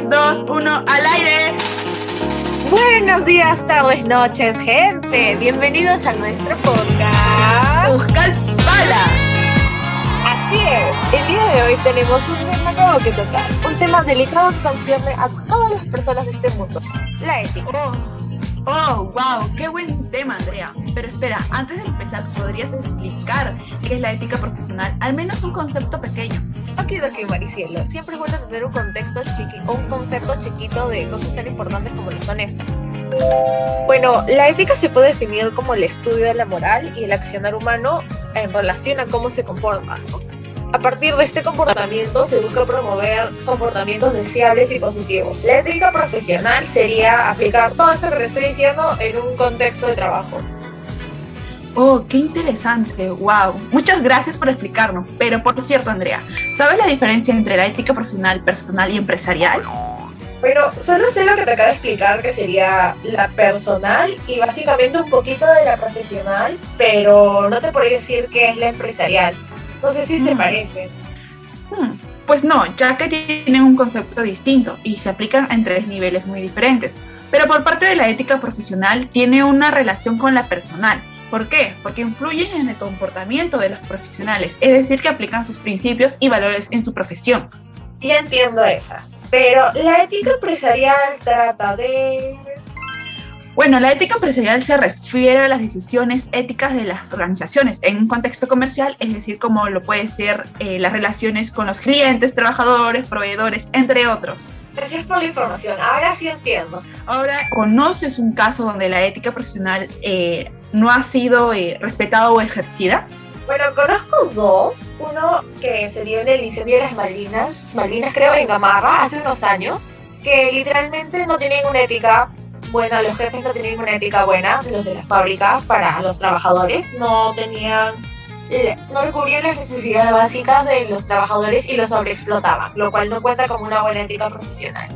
3, 2, 1, al aire. Buenos días, tardes, noches, gente. Bienvenidos a nuestro podcast. Buscar Pala. Así es. El día de hoy tenemos un tema nuevo que tocar. Un tema delicado que concierne a todas las personas de este mundo. La ética. Oh, wow, qué buen tema, Andrea. Pero espera, antes de empezar, ¿podrías explicar qué es la ética profesional? Al menos un concepto pequeño. Ok, ok, Maricielo. Siempre es bueno tener un contexto chiquito, un concepto chiquito de cosas tan importantes como lo son estas. Bueno, la ética se puede definir como el estudio de la moral y el accionar humano en relación a cómo se comporta, ¿no? A partir de este comportamiento se busca promover comportamientos deseables y positivos. La ética profesional sería aplicar todo esto que estoy diciendo en un contexto de trabajo. Oh, qué interesante, wow. Muchas gracias por explicarnos. Pero por cierto, Andrea, ¿sabes la diferencia entre la ética profesional, personal y empresarial? Bueno, solo sé lo que te acabo de explicar, que sería la personal y básicamente un poquito de la profesional, pero no te podría decir qué es la empresarial. No sé si se Mm. parecen. Hmm, Pues no, ya que tienen un concepto distinto y se aplican en tres niveles muy diferentes. Pero por parte de la ética profesional tiene una relación con la personal. ¿Por qué? Porque influyen en el comportamiento de los profesionales, es decir, que aplican sus principios y valores en su profesión. Ya entiendo esa. Pero la ética empresarial trata de... Bueno, la ética empresarial se refiere a las decisiones éticas de las organizaciones en un contexto comercial, es decir, como lo puede ser eh, las relaciones con los clientes, trabajadores, proveedores, entre otros. Gracias por la información. Ahora sí entiendo. Ahora, ¿conoces un caso donde la ética profesional eh, no ha sido eh, respetada o ejercida? Bueno, conozco dos. Uno que se dio en el incendio de las Malvinas, Malvinas creo en Gamarra, hace unos años, que literalmente no tenían una ética buena, los jefes no tenían una ética buena, los de las fábricas, para los trabajadores, no tenían, le- no cubrían las necesidades básicas de los trabajadores y los sobreexplotaban, lo cual no cuenta como una buena ética profesional.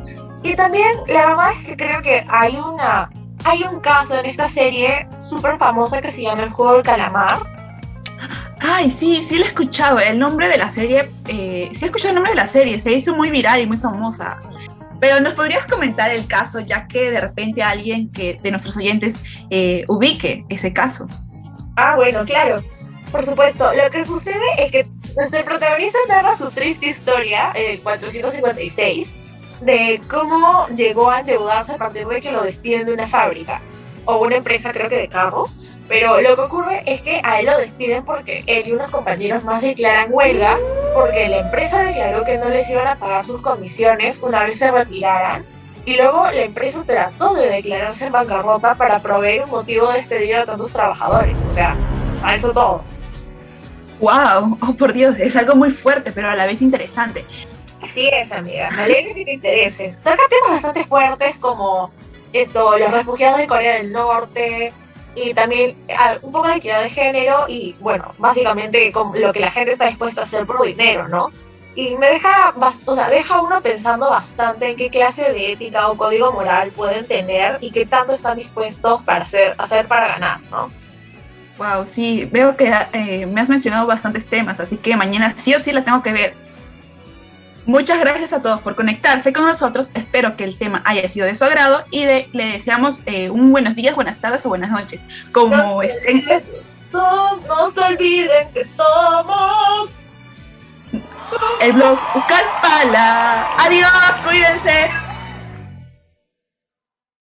Y también, la verdad es que creo que hay una... Hay un caso en esta serie súper famosa que se llama El Juego del Calamar, Ay, sí, sí lo he escuchado. El nombre de la serie, eh, sí he escuchado el nombre de la serie, se hizo muy viral y muy famosa. Pero nos podrías comentar el caso, ya que de repente alguien que de nuestros oyentes eh, ubique ese caso. Ah, bueno, claro. Por supuesto, lo que sucede es que nuestro protagonista narra su triste historia, el 456, de cómo llegó a endeudarse a partir de que lo despiden de una fábrica o una empresa, creo que de carros. Pero lo que ocurre es que a él lo despiden porque él y unos compañeros más declaran huelga porque la empresa declaró que no les iban a pagar sus comisiones una vez se retiraran. Y luego la empresa trató de declararse en bancarrota para proveer un motivo de despedir a tantos trabajadores. O sea, a eso todo. ¡Wow! Oh, por Dios, es algo muy fuerte, pero a la vez interesante. Así es, amiga. Me alegra que te interese. Toca temas bastante fuertes como esto, los refugiados de Corea del Norte y también ah, un poco de equidad de género y, bueno, básicamente con lo que la gente está dispuesta a hacer por dinero, ¿no? Y me deja, o sea, deja uno pensando bastante en qué clase de ética o código moral pueden tener y qué tanto están dispuestos para hacer, hacer para ganar, ¿no? Wow, sí, veo que eh, me has mencionado bastantes temas, así que mañana sí o sí la tengo que ver. Muchas gracias a todos por conectarse con nosotros. Espero que el tema haya sido de su agrado y de- le deseamos eh, un buenos días, buenas tardes o buenas noches. Como estén. No, no se olviden que somos El blog Ucalpala. Adiós, cuídense.